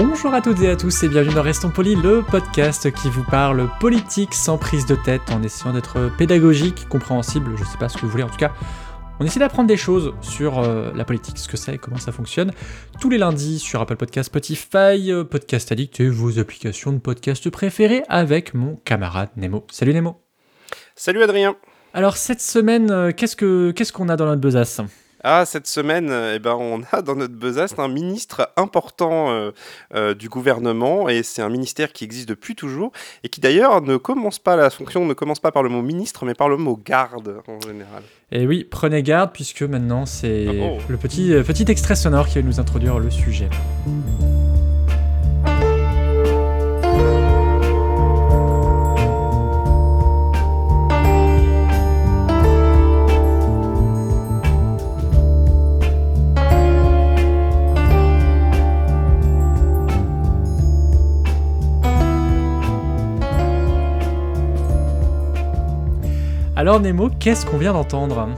Bonjour à toutes et à tous et bienvenue dans Restons Polis, le podcast qui vous parle politique sans prise de tête en essayant d'être pédagogique, compréhensible, je sais pas ce que vous voulez en tout cas. On essaie d'apprendre des choses sur euh, la politique, ce que c'est et comment ça fonctionne, tous les lundis sur Apple Podcast, Spotify, euh, Podcast Addict et vos applications de podcast préférées avec mon camarade Nemo. Salut Nemo Salut Adrien Alors cette semaine, euh, qu'est-ce que qu'est-ce qu'on a dans notre besace? Ah, cette semaine, euh, eh ben, on a dans notre besace un ministre important euh, euh, du gouvernement, et c'est un ministère qui existe depuis toujours, et qui d'ailleurs ne commence pas, la fonction ne commence pas par le mot ministre, mais par le mot garde en général. Et oui, prenez garde puisque maintenant c'est Oh. le petit, euh, petit extrait sonore qui va nous introduire le sujet. Alors Nemo, qu'est-ce qu'on vient d'entendre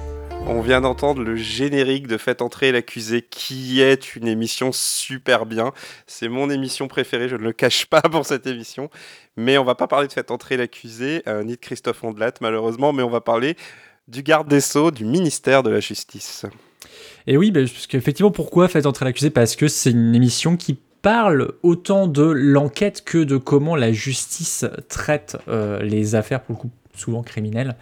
On vient d'entendre le générique de Faites entrer l'accusé, qui est une émission super bien. C'est mon émission préférée, je ne le cache pas pour cette émission. Mais on va pas parler de Faites entrer l'accusé, euh, ni de Christophe Ondelat malheureusement, mais on va parler du garde des Sceaux, du ministère de la Justice. Et oui, bah, parce qu'effectivement, pourquoi Faites entrer l'accusé? Parce que c'est une émission qui parle autant de l'enquête que de comment la justice traite euh, les affaires, pour le coup, souvent criminelles.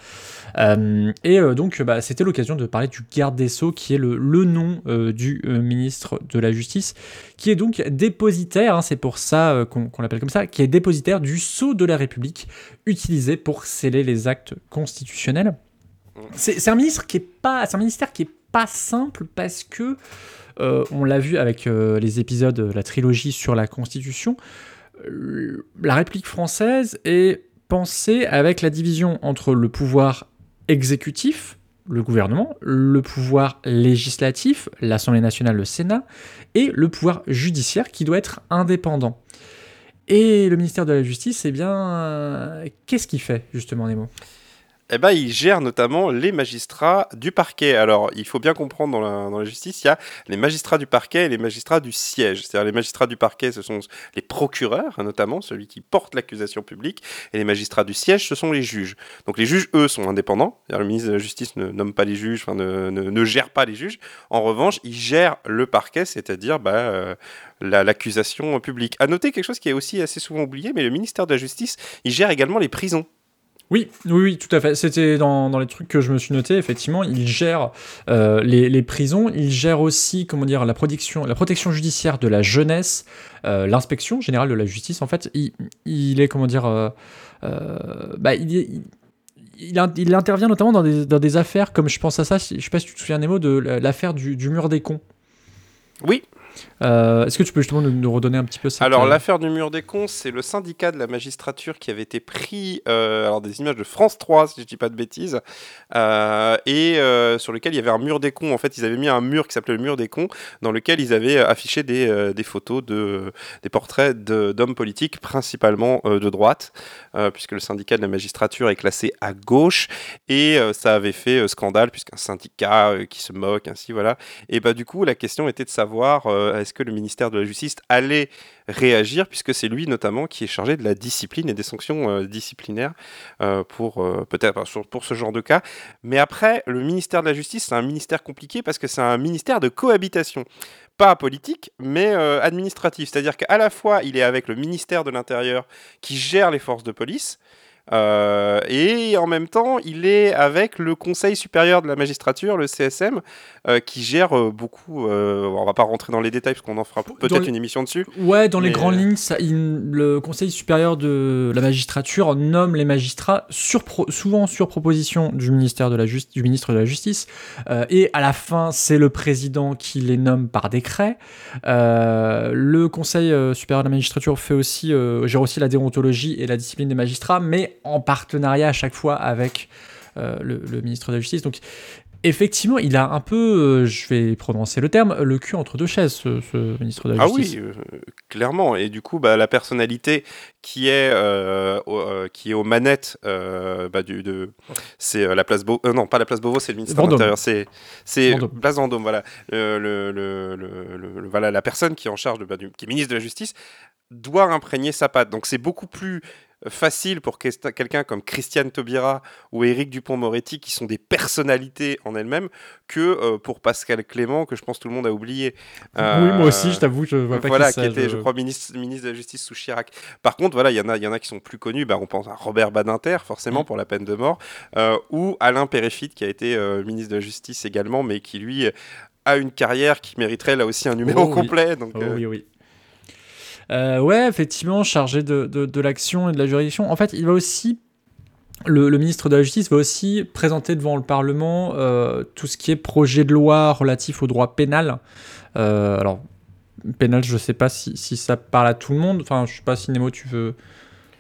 Euh, et euh, donc, bah, c'était l'occasion de parler du garde des Sceaux, qui est le, le nom euh, du ministre de la Justice, qui est donc dépositaire, hein, c'est pour ça qu'on l'appelle comme ça, qui est dépositaire du sceau de la République, utilisé pour sceller les actes constitutionnels. C'est un ministre qui est pas, c'est un ministère qui est pas simple parce que on l'a vu avec les épisodes de la trilogie sur la Constitution. la République française est pensée avec la division entre le pouvoir exécutif, le gouvernement, le pouvoir législatif, l'Assemblée nationale, le Sénat, et le pouvoir judiciaire qui doit être indépendant. Et le ministère de la Justice, eh bien, euh, qu'est-ce qu'il fait justement, Nemo? Eh ben, il gère notamment les magistrats du parquet. Alors, il faut bien comprendre dans la, justice, il y a les magistrats du parquet et les magistrats du siège. C'est-à-dire, les magistrats du parquet, ce sont les procureurs, notamment, celui qui porte l'accusation publique, et les magistrats du siège, ce sont les juges. Donc, les juges, eux, sont indépendants. Le ministre de la Justice ne nomme pas les juges, ne, ne- gère pas les juges. En revanche, il gère le parquet, c'est-à-dire bah, euh, la- l'accusation publique. À noter quelque chose qui est aussi assez souvent oublié, mais le ministère de la Justice, il gère également les prisons. Oui, oui, tout à fait. C'était dans, dans les trucs que je me suis noté. Effectivement, il gère euh, les, prisons. Il gère aussi, comment dire, la protection, la protection judiciaire de la jeunesse, euh, l'inspection générale de la justice. En fait, il, est, comment dire, euh, bah, il, il, il in- il intervient notamment dans des, dans des affaires comme je pense à ça. Je sais pas si tu te souviens Nemo de l'affaire du, du mur des cons. Oui, Euh, Est-ce que tu peux justement nous, nous redonner un petit peu cette, Alors euh, l'affaire du mur des cons, c'est le syndicat de la magistrature qui avait été pris, euh, alors des images de France 3 si je dis pas de bêtises, et sur lequel il y avait un mur des cons. En fait, ils avaient mis un mur qui s'appelait le mur des cons, dans lequel ils avaient affiché des, des photos de des portraits de- d'hommes politiques, principalement de droite, puisque le syndicat de la magistrature est classé à gauche, et ça avait fait scandale puisqu'un syndicat qui se moque ainsi voilà. Et bah du coup la question était de savoir euh, est-ce que le ministère de la Justice allait réagir, puisque c'est lui notamment qui est chargé de la discipline et des sanctions euh, disciplinaires euh, pour ce genre de cas. Mais après, le ministère de la Justice, c'est un ministère compliqué parce que c'est un ministère de cohabitation. Pas politique, mais administratif. C'est-à-dire qu'à la fois, il est avec le ministère de l'Intérieur qui gère les forces de police, Euh, et en même temps, il est avec le Conseil supérieur de la magistrature, le CSM, euh, qui gère euh, beaucoup. on va pas rentrer dans les détails parce qu'on en fera peut-être une émission dessus. Ouais, dans les grandes lignes, ça, il- le Conseil supérieur de la magistrature nomme les magistrats sur pro- souvent sur proposition du ministère de la Justice, du ministre de la Justice, et à la fin, c'est le président qui les nomme par décret. Le Conseil supérieur de la magistrature fait aussi, gère aussi la déontologie et la discipline des magistrats, mais en partenariat à chaque fois avec euh, le, le ministre de la Justice. Donc Effectivement, il a un peu, euh, je vais prononcer le terme, le cul entre deux chaises, ce, ce ministre de la Ah Justice. oui, euh, clairement. Et du coup, bah, la personnalité qui est, euh, au- euh, qui est aux manettes, euh, bah, du, de, c'est la place Beauvau. non, pas la place Beauvau, c'est le ministère de l'Intérieur. C'est, c'est Vendôme. place Vendôme. Voilà. Le, le- le- le- le- le- voilà, la personne qui est en charge de, bah, du- qui est ministre de la Justice doit imprégner sa patte. Donc c'est beaucoup plus facile pour quelqu'un comme Christiane Taubira ou Éric Dupont-Moretti, qui sont des personnalités en elles-mêmes, que euh, pour Pascal Clément, que je pense tout le monde a oublié. Oui, moi aussi, Euh, je t'avoue, je vois pas voilà, qui qui c'est, était, je... je- crois, ministre, ministre de la Justice sous Chirac. Par contre, voilà, il y en a, il y en a qui sont plus connus. Bah, on pense à Robert Badinter, forcément, Mm. pour la peine de mort, euh, ou Alain Péréfit, qui a été ministre de la Justice également, mais qui lui a une carrière qui mériterait là aussi un numéro Oh oui. complet. Donc, Oh oui, oui. Euh, ouais, effectivement, chargé de, de, l'action et de la juridiction. En fait, il va aussi. Le, ministre de la Justice va aussi présenter devant le Parlement euh, tout ce qui est projet de loi relatif au droit pénal. Euh, alors, pénal, je sais pas si, si ça parle à tout le monde. Enfin, je sais pas si Nemo, tu veux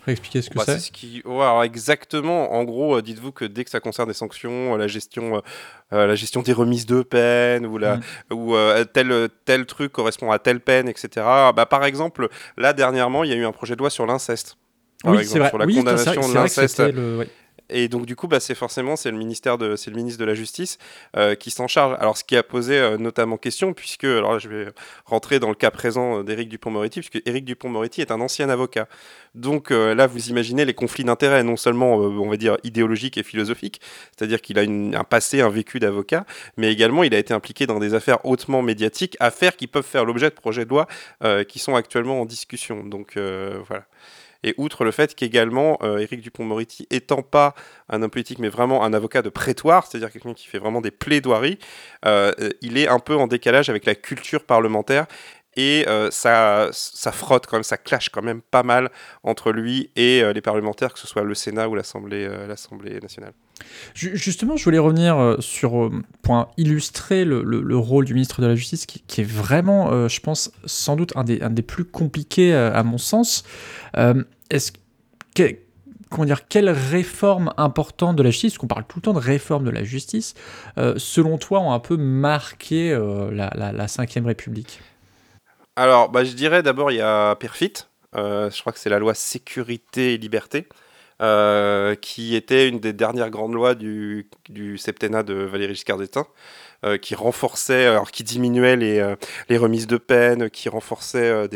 réexpliquer ce que Bah, c'est c'est ce qui... ouais, alors exactement. En gros, euh, dites-vous que dès que ça concerne des sanctions, euh, la gestion, euh, la gestion des remises de peine ou la, Mm. ou euh, tel tel truc correspond à telle peine, etc. Bah, par exemple, là dernièrement, il y a eu un projet de loi sur l'incest. Par Oui, c'est exemple, sur la Oui, condamnation de vrai Et donc du coup, bah, c'est forcément c'est le ministère de c'est le ministre de la Justice euh, qui s'en charge. Alors ce qui a posé euh, notamment question, puisque alors là, je vais rentrer dans le cas présent euh, d'Éric Dupont-Moretti, puisque Éric Dupont-Moretti est un ancien avocat. Donc là, vous imaginez les conflits d'intérêts, non seulement on va dire idéologiques et philosophiques, c'est-à-dire qu'il a un passé, un vécu d'avocat, mais également il a été impliqué dans des affaires hautement médiatiques, affaires qui peuvent faire l'objet de projets de loi qui sont actuellement en discussion. Donc voilà. Et outre le fait qu'également, euh, Éric Dupont-Moretti étant pas un homme politique, mais vraiment un avocat de prétoire, c'est-à-dire quelqu'un qui fait vraiment des plaidoiries, euh, euh, il est un peu en décalage avec la culture parlementaire. Et ça, ça frotte quand même, ça clash quand même pas mal entre lui et les parlementaires, que ce soit le Sénat ou l'Assemblée l'Assemblée nationale. Ju- Justement, je voulais revenir euh, sur, euh, pour un- illustrer le, le- le rôle du ministre de la Justice, qui, est vraiment, euh, je pense, sans doute un des, un des plus compliqués à mon sens. Euh, Est-ce dire, quelles réformes importantes de la justice, qu'on parle tout le temps de réforme de la justice, selon toi, ont un peu marqué la, la, République? Alors, bah, je dirais d'abord, il y a Perfit. Je crois que c'est la loi sécurité et liberté, euh, qui était une des dernières grandes lois du, septennat de Valéry Giscard d'Estaing, euh, qui renforçait, alors qui diminuait les, euh, remises de peine, qui renforçait euh,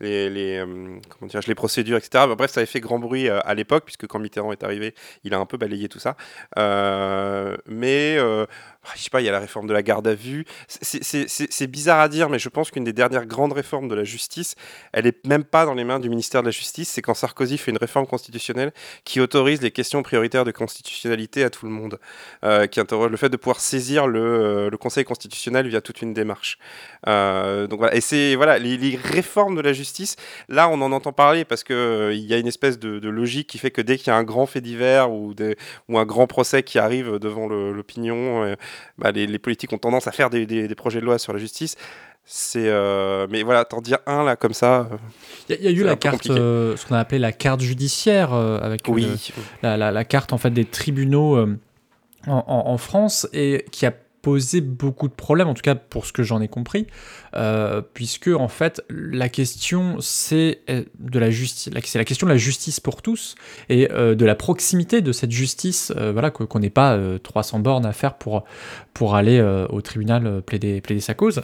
les, euh, comment dirais-je, les procédures, etc. Bref, ça avait fait grand bruit euh, à l'époque, puisque quand Mitterrand est arrivé, il a un peu balayé tout ça. Euh, mais, euh, je sais pas, il y a la réforme de la garde à vue. C'est- bizarre à dire, mais je pense qu'une des dernières grandes réformes de la justice, elle est même pas dans les mains du ministère de la Justice. C'est quand Sarkozy fait une réforme constitutionnelle qui autorise les questions prioritaires de constitutionnalité à tout le monde, euh, qui interroge le fait de pouvoir saisir le, euh, Conseil constitutionnel via toute une démarche. Euh, donc voilà, et c'est voilà les, réformes de la justice. Là, on en entend parler parce que il y a une espèce de, logique qui fait que dès qu'il y a un grand fait divers ou, un grand procès qui arrive devant l'opinion, bah, les, les politiques ont tendance à faire des, des- des projets de loi sur la justice. C'est euh, mais voilà, t'en dire un là comme ça. euh, Il y, a- il y a eu la carte, euh, ce qu'on a appelé la carte judiciaire, euh, avec oui. la, la- la carte en fait des tribunaux en, en- en France et qui a posé beaucoup de problèmes, en tout cas pour ce que j'en ai compris, euh, puisque en fait la question c'est euh, de la justice, c'est la question de la justice pour tous et euh, de la proximité de cette justice, voilà qu'on n'ait pas euh, 300 bornes à faire pour pour aller au tribunal plaider plaider sa cause.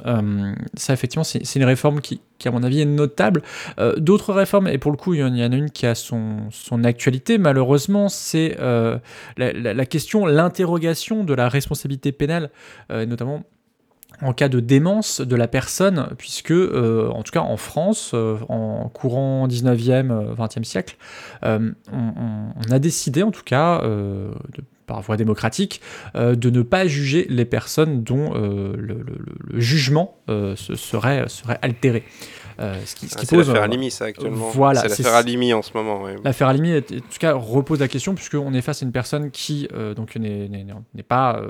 Ça effectivement c'est une réforme qui, qui à mon avis est notable. Euh, D'autres réformes, et pour le coup, il y en a une qui a son, son actualité, malheureusement, c'est euh, la, question, l'interrogation de la responsabilité pénale, euh, notamment en cas de démence de la personne, puisque, en tout cas en France, en courant 19e, 20e siècle, on, on a décidé, en tout cas, de- par voie démocratique, euh, de ne pas juger les personnes dont euh, le, le- le jugement euh, se- serait, serait altéré. Ce qui, ce Ah, qui pose, l'affaire ça, actuellement. voilà, c'est l'affaire Halimi en ce moment, ouais. L'affaire Halimi, est- en tout cas, repose la question puisqu'on est face à une personne qui donc n'est pas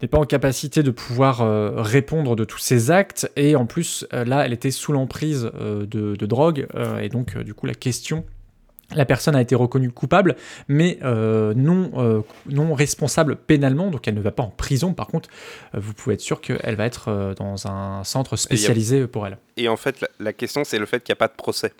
n'est pas en capacité de pouvoir répondre de tous ses actes et en plus là, elle était sous l'emprise de, de drogue et donc du coup la question la personne a été reconnue coupable, mais euh, non, euh, non responsable pénalement, donc elle ne va pas en prison. Par contre, euh, vous pouvez être sûr qu'elle va être dans un centre spécialisé pour elle. Et en fait, la, la question, c'est le fait qu'il n'y a pas de procès.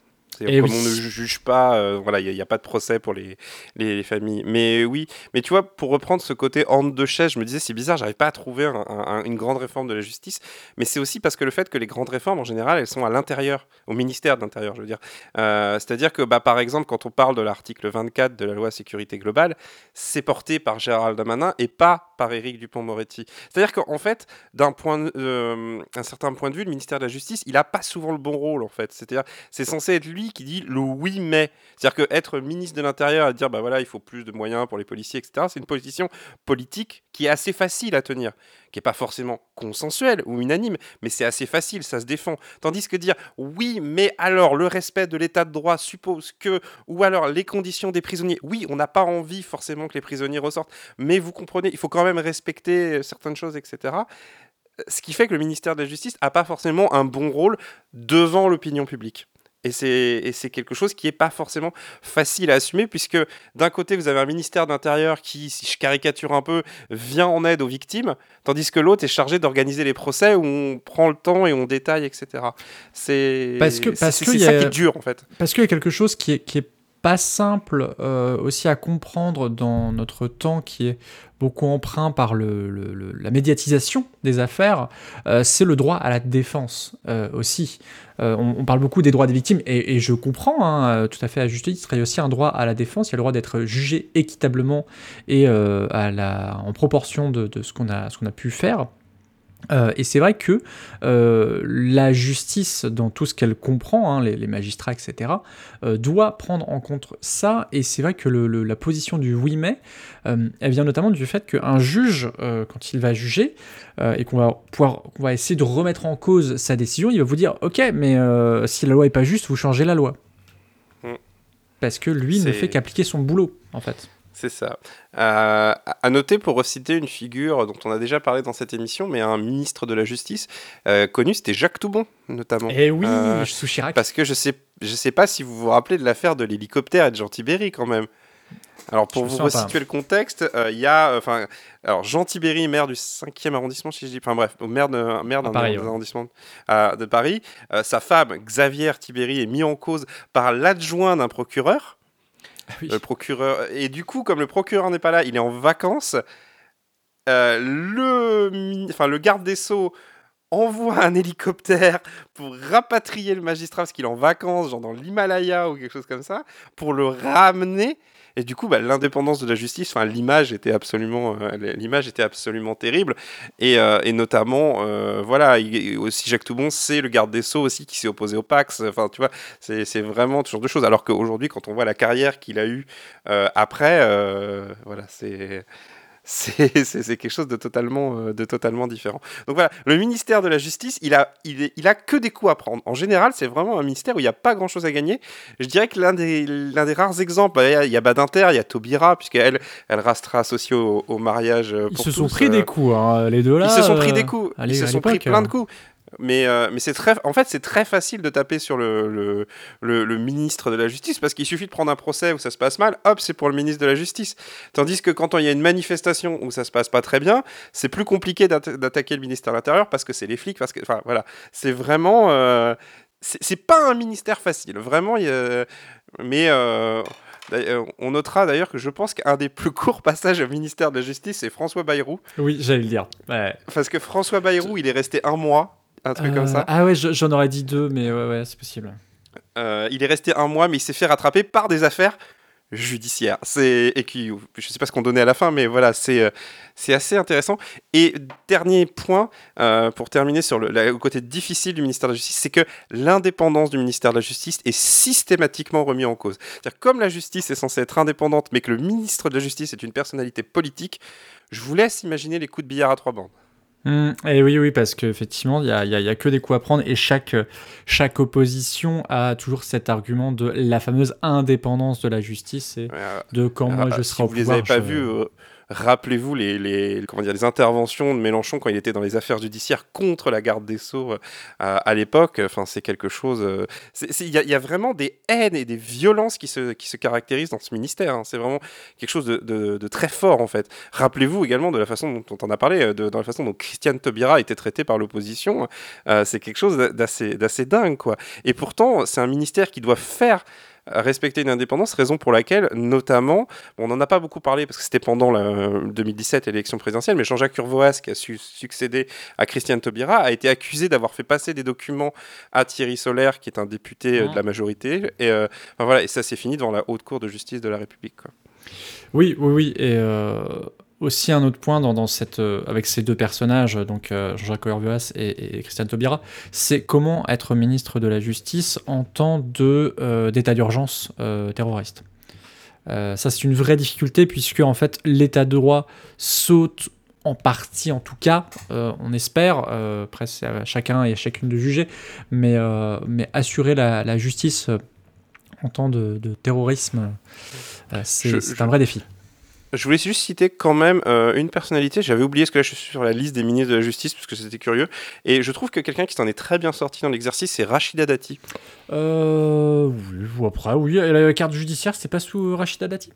Eh comme oui. on ne ju- juge pas, euh, voilà, il n'y a, pas de procès pour les, les, les familles. Mais oui, mais tu vois, pour reprendre ce côté horde de chaise, je me disais, c'est bizarre, j'arrive pas à trouver un- un- une grande réforme de la justice. Mais c'est aussi parce que le fait que les grandes réformes, en général, elles sont à l'intérieur, au ministère de l'Intérieur, je veux dire. Euh, C'est-à-dire que, bah, par exemple, quand on parle de l'article 24 de la loi sécurité globale, c'est porté par Gérald Damanin et pas par Éric Dupont-Moretti. C'est-à-dire qu'en fait, d'un point, euh, un certain point de vue, le ministère de la Justice, il a pas souvent le bon rôle, en fait. C'est-à-dire, c'est censé être lui qui dit le oui mais. C'est-à-dire que être ministre de l'Intérieur et dire bah voilà il faut plus de moyens pour les policiers etc. C'est une position politique qui est assez facile à tenir, qui est pas forcément consensuelle ou unanime, mais c'est assez facile, ça se défend. Tandis que dire oui mais alors le respect de l'état de droit suppose que ou alors les conditions des prisonniers. Oui on n'a pas envie forcément que les prisonniers ressortent, mais vous comprenez il faut quand même respecter certaines choses etc. Ce qui fait que le ministère de la Justice n'a pas forcément un bon rôle devant l'opinion publique. Et c'est, quelque chose qui n'est pas forcément facile à assumer, puisque d'un côté, vous avez un ministère d'Intérieur qui, si je caricature un peu, vient en aide aux victimes, tandis que l'autre est chargé d'organiser les procès où on prend le temps et on détaille, etc. C'est, Parce que- parce que ça a- qui est dur, en fait. Parce qu'il y a quelque chose qui est, qui est pas simple euh, aussi à comprendre dans notre temps, qui est beaucoup emprunt par la médiatisation des affaires, euh, c'est le droit à la défense euh, aussi. On, parle beaucoup des droits des victimes, et, je comprends hein, tout à fait à juste titre, il y a aussi un droit à la défense, il y a le droit d'être jugé équitablement et en proportion de, ce qu'on a pu faire. Euh, et c'est vrai que euh, la justice, dans tout ce qu'elle comprend, hein, les, les magistrats, etc., euh, doit prendre en compte ça. Et c'est vrai que le- le- la position du oui mais, elle vient notamment du fait qu'un juge, quand il va juger et qu'on va pouvoir, qu'on va essayer de remettre en cause sa décision, il va vous dire ok, mais si la loi est pas juste, vous changez la loi. Mm. Parce que lui ne fait qu'appliquer son boulot, en fait. C'est ça. Euh, à noter, pour reciter une figure dont on a déjà parlé dans cette émission, mais un ministre de la Justice euh, connu, c'était Jacques Toubon, notamment. Et oui, Euh, sous Chirac. Parce que je sais, je sais pas si vous vous rappelez de l'affaire de l'hélicoptère et de Jean Tibéry quand même. Alors pour vous pas. resituer le contexte, euh, il y a, enfin, alors Jean Tibéry, maire du 5e arrondissement, si je dis, enfin bref, maire de, maire d'un ouais. euh, de Paris, euh, sa femme Xavier Tibéry est mise en cause par l'adjoint d'un procureur. Ah. Le procureur et du coup, comme le procureur n'est pas là, il est en vacances. euh, le, enfin, le garde des sceaux envoie un hélicoptère pour rapatrier le magistrat parce qu'il est en vacances, genre dans l'Himalaya ou quelque chose comme ça, pour le ramener. Et du coup, bah, l'indépendance de la justice, l'image était absolument, euh, était absolument terrible. Et, euh, notamment, euh, voilà, il- aussi Jacques Toubon, c'est le garde des sceaux aussi qui s'est opposé au Pax. Enfin, tu vois, c'est vraiment ce genre de choses. Alors qu'aujourd'hui, quand on voit la carrière qu'il a eue après, voilà, c'est c'est quelque chose de totalement, euh, de totalement différent. Donc voilà, le ministère de la Justice, il a, il, est- il a que des coups à prendre. En général, c'est vraiment un ministère où il n'y a pas grand-chose à gagner. Je dirais que l'un des, l'un des rares exemples, bah, il y a- il y a Badinter, il y a Taubira, puisqu'elle elle restera associée au, au mariage. euh, Ils pour se sont pris euh, des coups, hein, les deux là. ils se sont pris euh, des coups. allez, ils se sont pris plein euh. de coups. Mais, euh, mais c'est très, en fait, c'est très facile de taper sur le, le, le- le ministre de la Justice parce qu'il suffit de prendre un procès où ça se passe mal, hop, c'est pour le ministre de la Justice. Tandis que quand il y a une manifestation où ça se passe pas très bien, c'est plus compliqué d'atta- d'attaquer le ministère de l'Intérieur parce que c'est les flics, parce que, enfin, voilà, c'est vraiment, euh, c'est pas un ministère facile, vraiment. y a- mais euh, on notera d'ailleurs que je pense qu'un des plus courts passages au ministère de la Justice, c'est François Bayrou. Oui, j'allais le dire. Ouais. Parce que François Bayrou, il est resté un mois, un truc comme Euh, ça. Ah ouais, je- j'en aurais dit deux, mais ouais, ouais, c'est possible. Euh, il est resté un mois, mais il s'est fait rattraper par des affaires judiciaire. C'est et qui, je sais pas ce qu'on donnait à la fin, mais voilà, c'est euh, c'est assez intéressant. Et dernier point euh, pour terminer sur le, la- le côté difficile du ministère de la Justice, c'est que l'indépendance du ministère de la Justice est systématiquement remis en cause. C'est-à-dire comme la justice est censée être indépendante, mais que le ministre de la Justice est une personnalité politique, je vous laisse imaginer les coups de billard à trois bandes. Mm, et oui, oui, parce qu'effectivement, il n'y a, y a- y a que des coups à prendre et chaque, chaque opposition a toujours cet argument de la fameuse indépendance de la justice et Euh, de quand moi Ah, je si serai au vous les pouvoir. avez pas je- vus, euh, rappelez-vous les, comment dire, les interventions de Mélenchon quand il était dans les affaires judiciaires contre la garde des Sceaux euh, à, l'époque. Enfin, c'est quelque chose. euh, Il y, a- vraiment des haines et des violences qui se, qui se caractérisent dans ce ministère. hein. C'est vraiment quelque chose de, de- très fort, en fait. Rappelez-vous également de la façon dont on en a parlé, euh, de, dans la façon dont Christiane Taubira a été traitée par l'opposition. C'est quelque chose d'assez dingue, quoi. Et pourtant, c'est un ministère qui doit faire respecter une indépendance, raison pour laquelle, notamment, on n'en a pas beaucoup parlé parce que c'était pendant la 2017 l'élection présidentielle, mais Jean-Jacques Urvoas, qui a su succéder à Christiane Taubira, a été accusé d'avoir fait passer des documents à Thierry Solaire, qui est un député euh, de la majorité, et, euh, enfin, voilà, et ça s'est fini devant la haute cour de justice de la République. quoi. Oui, oui, oui. Et euh, aussi un autre point dans, dans cette, euh, avec ces deux personnages, donc euh, Jean-Jacques Hervuas et, et Christiane Taubira, c'est comment être ministre de la Justice en temps euh, d'état d'urgence euh, terroriste. Euh, ça, c'est une vraie difficulté puisque en fait, l'état de droit saute en partie, en tout cas, euh, on espère. euh, après, c'est à chacun et à chacune de juger, mais, euh, mais assurer la, la justice euh, en temps de, de terrorisme, euh, c'est, un vrai défi. Je voulais juste citer quand même euh, une personnalité. J'avais oublié ce que là, je suis sur la liste des ministres de la Justice parce que c'était curieux. Et je trouve que quelqu'un qui s'en est très bien sorti dans l'exercice, c'est Rachida Dati. Euh, oui, ou après, oui. La carte judiciaire, c'était pas sous Rachida Dati?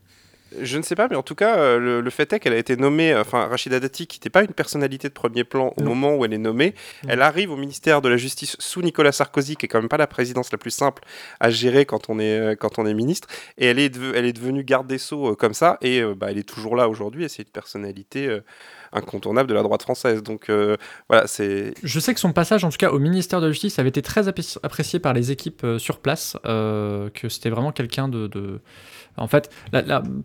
Je ne sais pas, mais en tout cas, euh, le, le fait est qu'elle a été nommée, enfin, Rachida Dati, qui n'était pas une personnalité de premier plan au Non. moment où elle est nommée, Non. elle arrive au ministère de la Justice sous Nicolas Sarkozy, qui est quand même pas la présidence la plus simple à gérer quand on est, euh, quand on est ministre, et elle est, elle est devenue garde des Sceaux euh, comme ça, et euh, bah, elle est toujours là aujourd'hui, et c'est une personnalité euh, incontournable de la droite française. Donc voilà, c'est. Je sais que son passage, en tout cas, au ministère de la Justice, avait été très appréci- apprécié par les équipes sur place, que c'était vraiment quelqu'un de, de- En fait,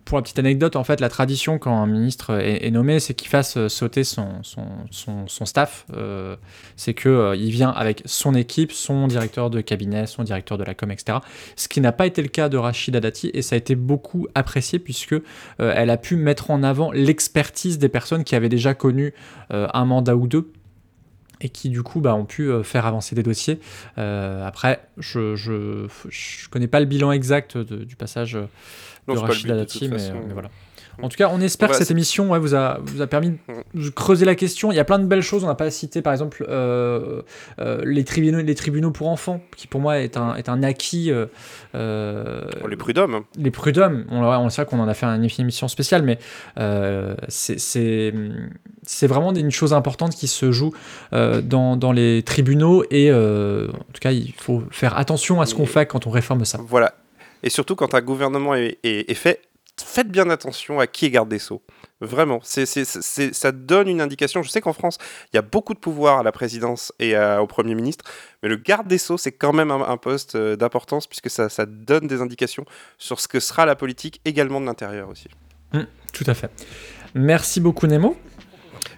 pour la petite anecdote, en fait, la tradition quand un ministre est, nommé, c'est qu'il fasse euh, sauter son, staff. euh, c'est que euh, vient avec son équipe, son directeur de cabinet, son directeur de la com, etc. Ce qui n'a pas été le cas de Rachida Dati, et ça a été beaucoup apprécié puisque elle a pu mettre en avant l'expertise des personnes qui avaient déjà connu un mandat ou deux et qui du coup bah, ont pu euh, faire avancer des dossiers. Euh, après, je, je je connais pas le bilan exact de- du passage euh, Non, de c'est pas le Rachida but, de Dati, toute mais, façon. mais voilà. En tout cas, on espère que cette émission ouais, vous, a, vous a permis de creuser la question. Il y a plein de belles choses. On n'a pas cité, par exemple, euh, euh, les, tribunaux, les tribunaux pour enfants, qui pour moi est un, est un acquis. euh, les prud'hommes. hein. les prud'hommes, on, on sait qu'on en a fait une émission spéciale, mais c'est- vraiment une chose importante qui se joue dans, dans les tribunaux et en tout cas, il faut faire attention à ce qu'on fait quand on réforme ça. Voilà. Et surtout, quand un gouvernement est, est- est fait, faites bien attention à qui est garde des Sceaux. Vraiment, ça donne une indication. Je sais qu'en France, il y a beaucoup de pouvoir à la présidence et au Premier ministre, mais le garde des Sceaux, c'est quand même un, poste euh, d'importance puisque ça, ça donne des indications sur ce que sera la politique également de l'intérieur aussi. Tout à fait. Merci beaucoup Nemo.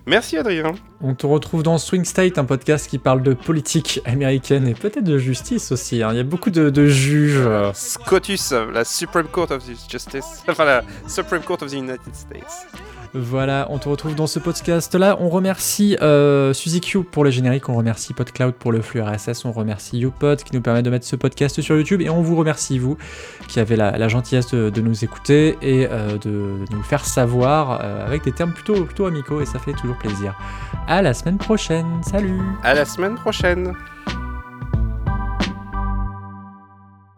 Merci Adrien. On te retrouve dans Swing State, un podcast qui parle de politique américaine et peut-être de justice aussi. hein. Il y a beaucoup de, de juges. euh, SCOTUS, la Supreme Court of Justice, enfin la Supreme Court of the United States. Voilà, on te retrouve dans ce podcast-là. On remercie euh, Suzy pour le générique, on remercie PodCloud pour le flux RSS, on remercie YouPod qui nous permet de mettre ce podcast sur YouTube et on vous remercie, vous, qui avez la, gentillesse de, nous écouter et euh, de, de nous faire savoir euh, avec des termes plutôt, plutôt amicaux et ça fait toujours plaisir. À la semaine prochaine, salut À la semaine prochaine.